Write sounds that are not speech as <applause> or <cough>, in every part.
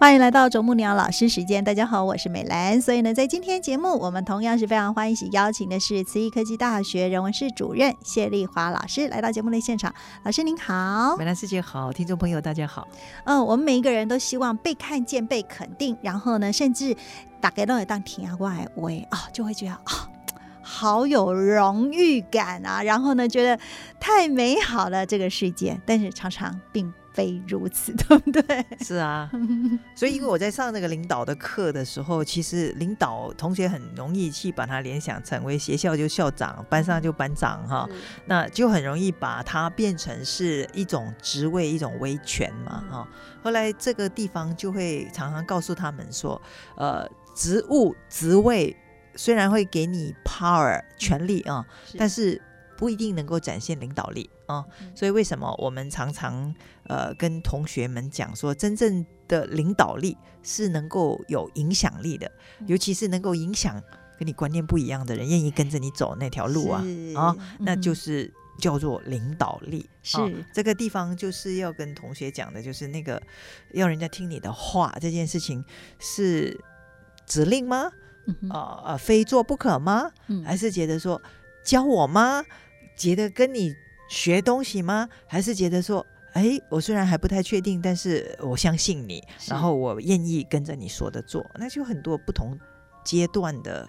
欢迎来到啄木鸟老师时间，大家好，我是美兰。所以呢，在今天节目，我们同样是非常欢喜邀请的是慈益科技大学人文室主任谢丽华老师来到节目的现场。老师您好，美兰师姐好，听众朋友大家好。嗯，我们每一个人都希望被看见、被肯定，然后呢，甚至打给到一当听过来喂啊，就会觉得啊。好有荣誉感啊！然后呢，觉得太美好了这个世界，但是常常并非如此，对不对？<laughs> 是啊，<laughs> 所以因为我在上那个领导的课的时候，其实领导同学很容易去把他联想成为学校就校长，班上就班长哈，那就很容易把它变成是一种职位、一种威权嘛哈。后来这个地方就会常常告诉他们说，呃，职务、职位。虽然会给你 power 权力啊，但是不一定能够展现领导力啊。所以为什么我们常常呃跟同学们讲说，真正的领导力是能够有影响力的，尤其是能够影响跟你观念不一样的人，愿意跟着你走那条路啊啊，那就是叫做领导力。是这个地方就是要跟同学讲的，就是那个要人家听你的话这件事情是指令吗？啊啊，非做不可吗？还是觉得说教我吗？觉得跟你学东西吗？还是觉得说，哎，我虽然还不太确定，但是我相信你，然后我愿意跟着你说的做，那就很多不同阶段的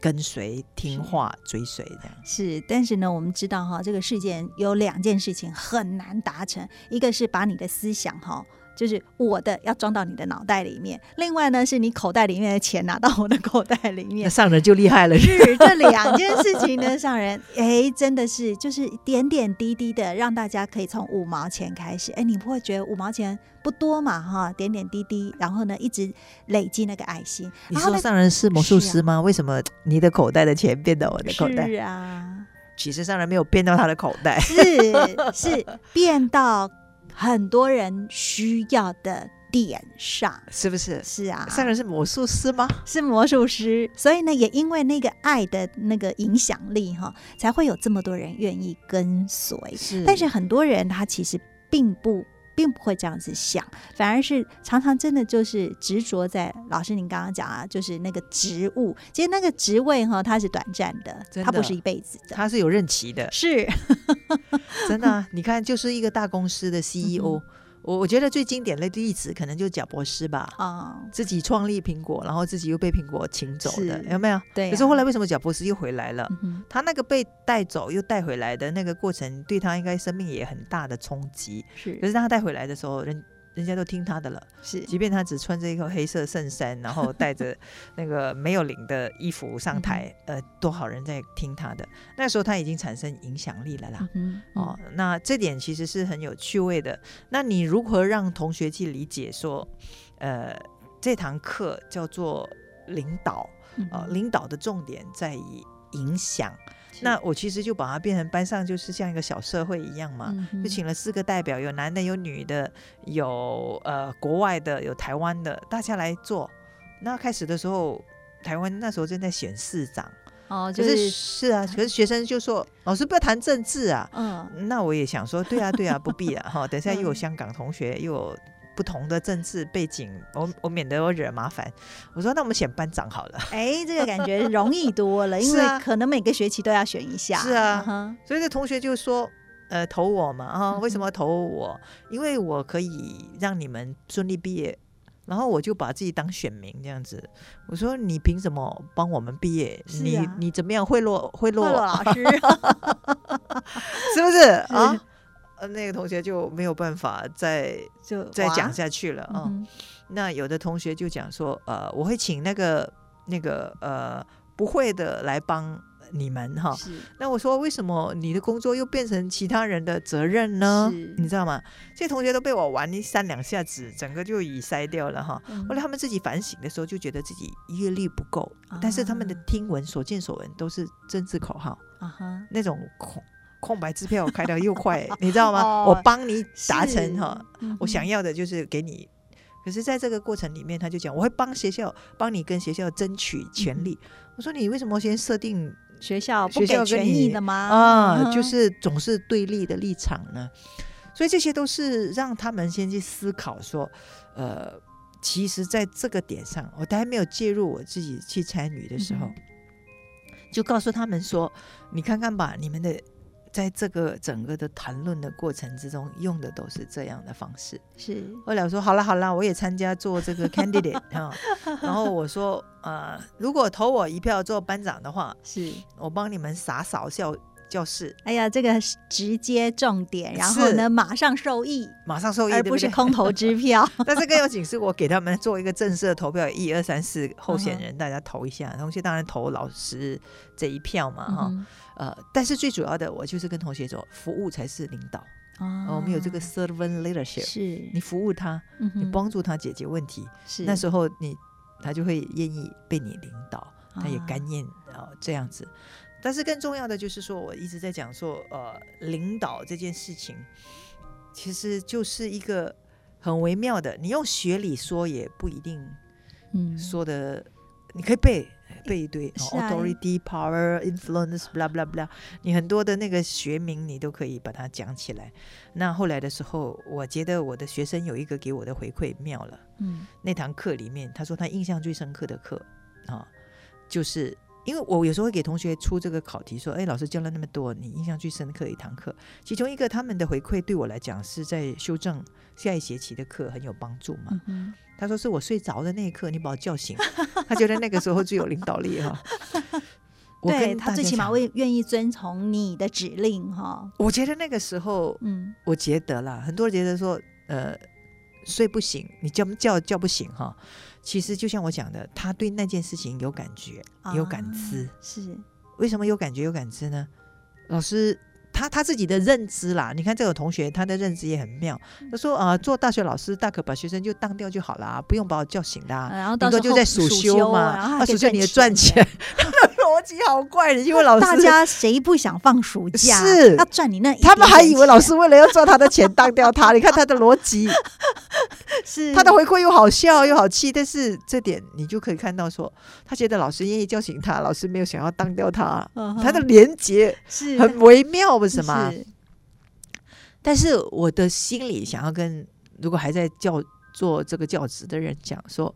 跟随、听话、追随这样。是，但是呢，我们知道哈，这个世界有两件事情很难达成，一个是把你的思想哈。就是我的要装到你的脑袋里面，另外呢，是你口袋里面的钱拿到我的口袋里面。上人就厉害了，是这两件事情呢，上人哎，真的是就是点点滴滴的，让大家可以从五毛钱开始，哎，你不会觉得五毛钱不多嘛？哈，点点滴滴，然后呢，一直累积那个爱心。你说上人是魔术师吗？为什么你的口袋的钱变到我的口袋？是啊，其实上人没有变到他的口袋，<laughs> 是是变到。很多人需要的点上，是不是？是啊，上人是魔术师吗？是魔术师，所以呢，也因为那个爱的那个影响力哈，才会有这么多人愿意跟随。是，但是很多人他其实并不。并不会这样子想，反而是常常真的就是执着在老师您刚刚讲啊，就是那个职务，其实那个职位哈，它是短暂的，它不是一辈子的，它是有任期的，是。<laughs> 真的。你看，就是一个大公司的 CEO。我我觉得最经典的例子可能就是贾博士吧，啊，自己创立苹果，然后自己又被苹果请走的，有没有？对。可是后来为什么贾博士又回来了？他那个被带走又带回来的那个过程，对他应该生命也很大的冲击。是。可是当他带回来的时候，人。人家都听他的了，是，即便他只穿着一个黑色衬衫，然后带着 <laughs> 那个没有领的衣服上台，呃，多少人在听他的？那时候他已经产生影响力了啦。哦，那这点其实是很有趣味的。那你如何让同学去理解说，呃，这堂课叫做领导，呃，领导的重点在于影响。那我其实就把它变成班上就是像一个小社会一样嘛，就请了四个代表，有男的，有女的，有呃国外的，有台湾的，大家来做。那开始的时候，台湾那时候正在选市长。哦，就是是啊，可是学生就说老师不要谈政治啊，嗯，那我也想说对啊对啊不必啊哈，<laughs> 等下又有香港同学又有。不同的政治背景，我我免得我惹麻烦。我说那我们选班长好了。<laughs> 哎，这个感觉容易多了，<laughs> 因为可能每个学期都要选一下。是啊，所以这同学就说，呃，投我嘛啊？为什么投我？因为我可以让你们顺利毕业，然后我就把自己当选民这样子。我说你凭什么帮我们毕业？你你怎么样贿赂贿赂老师？<laughs> 是不是啊？呃，那个同学就没有办法再就再讲下去了啊。那有的同学就讲说，呃，我会请那个那个呃不会的来帮你们哈。那我说为什么你的工作又变成其他人的责任呢？你知道吗？这些同学都被我玩一三两下子，整个就已塞掉了哈。嗯后来他们自己反省的时候，就觉得自己阅历不够，但是他们的啊听闻、所见所闻都是政治口号，啊哈，那种空空白支票开的又快，你知道吗？哦我帮你达成哈，嗯我想要的就是给你。可是，在这个过程里面，他就讲，我会帮学校，帮你跟学校争取权利。我说，你为什么先设定学校不学校跟给权益你的吗？啊，嗯就是总是对立的立场呢？所以这些都是让他们先去思考说，呃，其实在这个点上，我都还没有介入我自己去参与的时候，嗯就告诉他们说，你看看吧，你们的在这个整个的谈论的过程之中，用的都是这样的方式。是。后来我说好了好了，我也参加做这个 candidate <laughs> 啊，然后我说呃，如果投我一票做班长的话，是，我帮你们洒扫教教室，哎呀，这个是直接重点，然后呢，马上受益，马上受益，而不是空头支票。<laughs> 但这个要紧，是，我给他们做一个正式的投票，一二三四候选嗯人，大家投一下。同学当然投老师这一票嘛，哈、嗯呃，但是最主要的，我就是跟同学说，服务才是领导。哼哦我们有这个哦 servant leadership，是。你服务他，嗯你帮助他解决问题，是。那时候你他就会愿意被你领导，他也啊甘愿哦这样子。但是更重要的就是说，我一直在讲说，呃，领导这件事情，其实就是一个很微妙的，你用学理说也不一定嗯说的，你可以背背一堆、哦啊 authority、power、influence、blah blah blah，你很多的那个学名你都可以把它讲起来。那后来的时候，我觉得我的学生有一个给我的回馈妙了。嗯那堂课里面，他说他印象最深刻的课啊，就是因为我有时候会给同学出这个考题，说，哎，老师教了那么多，你印象最深刻的一堂课，其中一个他们的回馈对我来讲是在修正下一学期的课很有帮助嘛。嗯他说是我睡着的那一刻，你把我叫醒，他觉得那个时候最有领导力哈。<laughs> 我对他最起码会愿意遵从你的指令哈。我觉得那个时候，嗯我觉得啦，很多人觉得说，呃，睡不醒，你叫叫叫不醒哈。其实就像我讲的，他对那件事情有感觉、有感知。啊是为什么有感觉、有感知呢？老师他他自己的认知啦，你看这个同学他的认知也很妙。嗯他说啊、呃做大学老师大可把学生就当掉就好啦，不用把我叫醒啦。呃然后到时候就在暑修嘛，然后啊，还可以暑修你也赚钱，<laughs> 他的逻辑好怪的，因为老师大家谁不想放暑 <laughs> 假？是要赚你那一他们还以为老师为了要赚他的钱当掉他，你看他的逻辑，<laughs> 是他的回馈又好笑又好气，但是这点你就可以看到说，他觉得老师愿意叫醒他，老师没有想要当掉他，他的连结是很微妙，为什么？是但是我的心里想要跟如果还在教做这个教职的人讲说，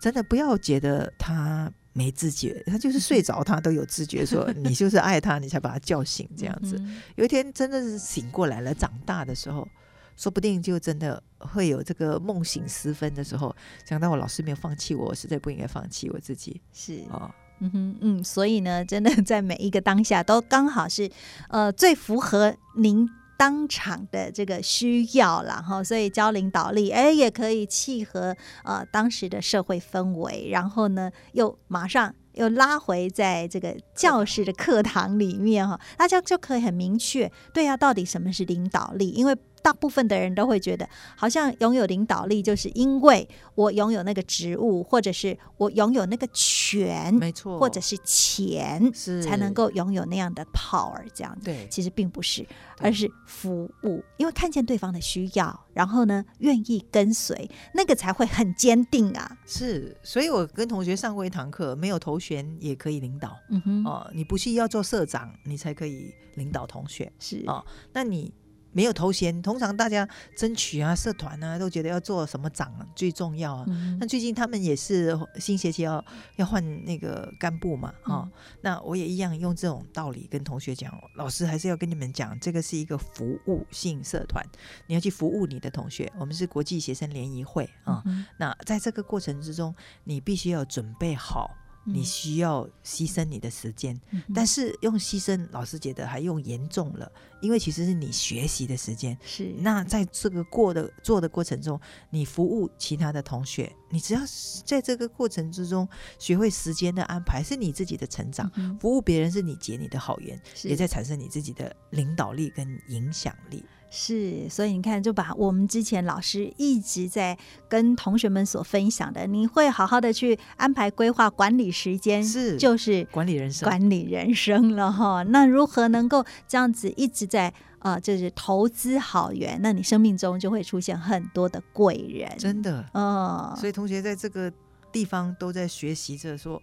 真的不要觉得他没自觉，他就是睡着他都有自觉，说你就是爱他，你才把他叫醒这样子。嗯有一天真的是醒过来了，长大的时候，说不定就真的会有这个梦醒时分的时候，想到我老师没有放弃我，我实在不应该放弃我自己是哦。嗯哼，嗯，所以呢，真的在每一个当下都刚好是，呃，最符合您当场的这个需要了，哈，所以教领导力，哎，也可以契合呃当时的社会氛围，然后呢，又马上又拉回在这个教室的课堂里面哈，大家就可以很明确，对啊，到底什么是领导力？因为大部分的人都会觉得，好像拥有领导力，就是因为我拥有那个职务，或者是我拥有那个权，没错，或者是钱，是才能够拥有那样的 power。这样子，对其实并不是，而是服务，因为看见对方的需要，然后呢，愿意跟随，那个才会很坚定啊。是，所以我跟同学上过一堂课，没有头衔也可以领导嗯哼，哦。你不是要做社长，你才可以领导同学。是哦那你没有头衔，通常大家争取啊、社团啊，都觉得要做什么长最重要啊。嗯那最近他们也是新学期要要换那个干部嘛，哈、嗯那我也一样用这种道理跟同学讲，老师还是要跟你们讲，这个是一个服务性社团，你要去服务你的同学。我们是国际学生联谊会啊、嗯那在这个过程之中，你必须要准备好你需要牺牲你的时间，但是用牺牲，老师觉得还用严重了，因为其实是你学习的时间。是。那在这个过的做的过程中，你服务其他的同学，你只要在这个过程之中学会时间的安排，是你自己的成长；服务别人是你结你的好缘，也在产生你自己的领导力跟影响力。是，所以你看，就把我们之前老师一直在跟同学们所分享的，你会好好的去安排规划管理时间，是就是管理人生，管理人生了哈。那如何能够这样子一直在呃，就是投资好缘，那你生命中就会出现很多的贵人，真的，嗯。所以同学在这个地方都在学习着说，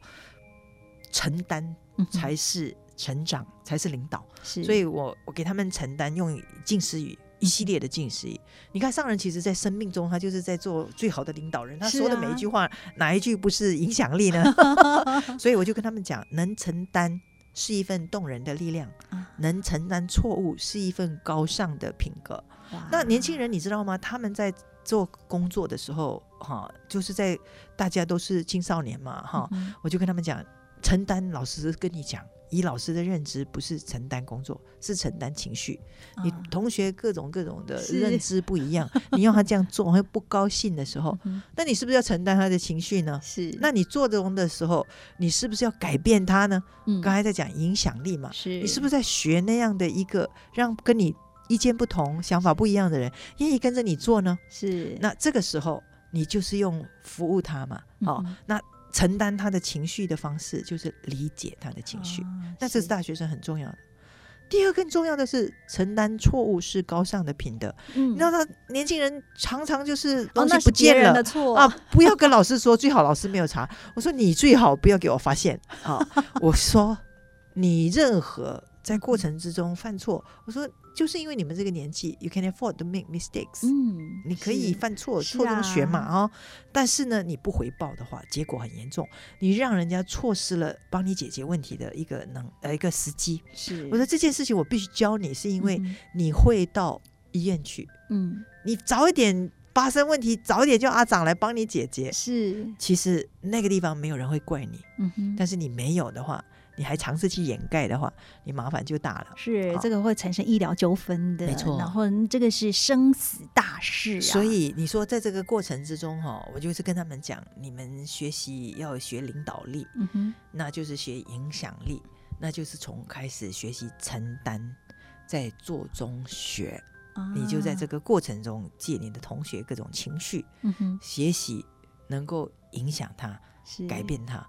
承担才是。成长才是领导，所以我我给他们承担用近思语一系列的近思语。你看上人其实，在生命中他就是在做最好的领导人，他说的每一句话，哪一句不是影响力呢？<laughs> 所以我就跟他们讲，能承担是一份动人的力量，能承担错误是一份高尚的品格。那年轻人你知道吗？他们在做工作的时候，哈，就是在大家都是青少年嘛，哈，我就跟他们讲，承担，老师跟你讲。以老师的认知，不是承担工作，是承担情绪。你同学各种各种的认知不一样，你要他这样做，会不高兴的时候，那你是不是要承担他的情绪呢？是。那你做这种的时候，你是不是要改变他呢？嗯。刚才在讲影响力嘛，是你是不是在学那样的一个让跟你意见不同、想法不一样的人愿意跟着你做呢？是。那这个时候，你就是用服务他嘛？哦，那。承担他的情绪的方式，就是理解他的情绪。那这是大学生很重要的。第二更重要的是，承担错误是高尚的品德。嗯，你知道，他年轻人常常就是东西不见了啊，不要跟老师说，最好老师没有查。我说你最好不要给我发现啊。我说你任何在过程之中犯错，我说。就是因为你们这个年纪，you can afford to make mistakes。嗯，你可以犯错，错中学嘛哦。但是呢，你不回报的话，结果很严重，你让人家错失了帮你解决问题的一个能呃一个时机。是，我说这件事情我必须教你，是因为你会到医院去。嗯，你早一点发生问题，早一点叫阿长来帮你解决。是，其实那个地方没有人会怪你。嗯哼，但是你没有的话。你还尝试去掩盖的话，你麻烦就大了。是这个会产生医疗纠纷的，没错。然后这个是生死大事啊。所以你说在这个过程之中哈，我就是跟他们讲，你们学习要学领导力，嗯哼，那就是学影响力，那就是从开始学习承担，在做中学，你就在这个过程中借你的同学各种情绪，学习能够影响他，改变他。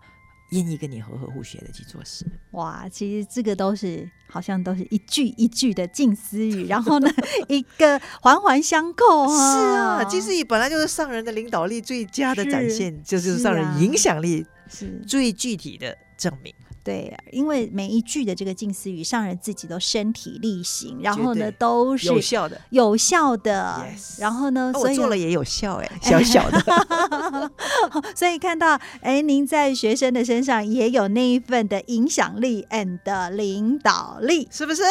愿意跟你和和互学的去做事，哇！其实这个都是好像都是一句一句的近思语，然后呢，<laughs> 一个环环相扣。是啊，近思语本来就是上人的领导力最佳的展现，就是上人影响力是最具体的证明。对，因为每一句的这个近似语，上人自己都身体力行，然后呢都是有效的，有效的。然后呢，所以做了也有效，哎，小小的。<laughs> 所以看到，哎，您在学生的身上也有那一份的影响力 and 领导力，是不是？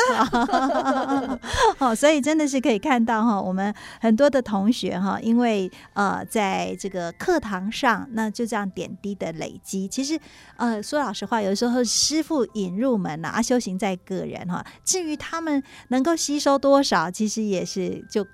<laughs> 好，所以真的是可以看到哈，我们很多的同学哈，因为呃，在这个课堂上，那就这样点滴的累积，其实呃，说老实话，有时候。师傅引入门呐，啊，修行在个人哈。至于他们能够吸收多少，其实也是就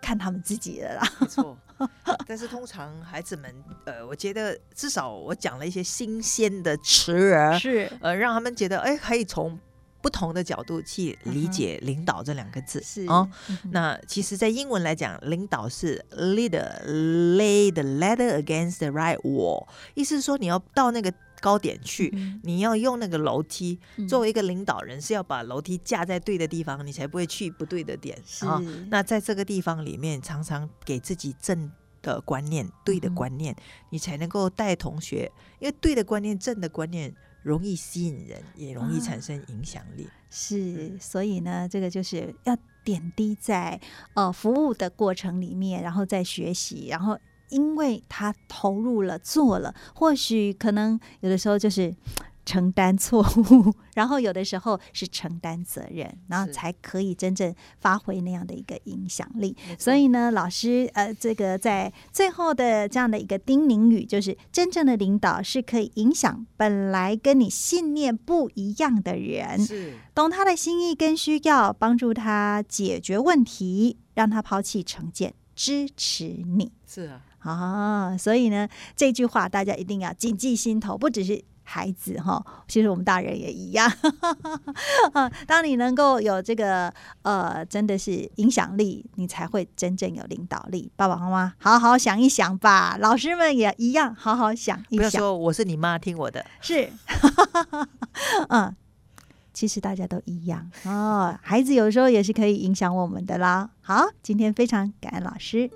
看他们自己的啦。没错，<laughs> 但是通常孩子们，呃，我觉得至少我讲了一些新鲜的词儿，是呃，让他们觉得哎，可以从不同的角度去理解“领导”这两个字。是啊，那其实，在英文来讲，领导是 leader，lay the ladder against the right wall，意思是说你要到那个。高点去，你要用那个楼梯。作为一个领导人，是要把楼梯架在对的地方，你才不会去不对的点啊。那在这个地方里面，常常给自己正的观念、对的观念，你才能够带同学。因为对的观念、正的观念容易吸引人，也容易产生影响力。是，所以呢，这个就是要点滴在呃服务的过程里面，然后再学习，然后。因为他投入了做了，或许可能有的时候就是 <tsk> 承担错误，<laughs> 然后有的时候是承担责任，然后才可以真正发挥那样的一个影响力。所以呢，老师呃，这个在最后的这样的一个叮咛语，就是真正的领导是可以影响本来跟你信念不一样的人，是懂他的心意跟需要，帮助他解决问题，让他抛弃成见，支持你。是啊，啊，所以呢，这句话大家一定要谨记心头，不只是。孩子哈，其实我们大人也一样。<laughs> 当你能够有这个呃，真的是影响力，你才会真正有领导力。爸爸妈妈，好好想一想吧。老师们也一样，好好想一想。不要说我是你妈，听我的。是，<laughs> 嗯，其实大家都一样哦。孩子有时候也是可以影响我们的啦。好，今天非常感恩老师。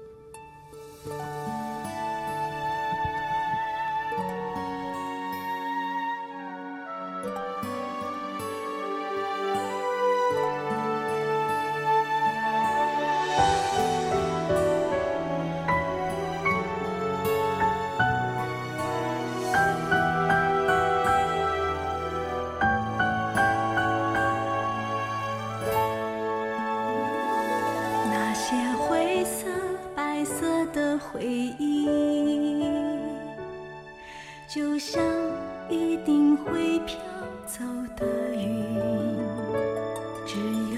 就像一定会飘走的云，只有。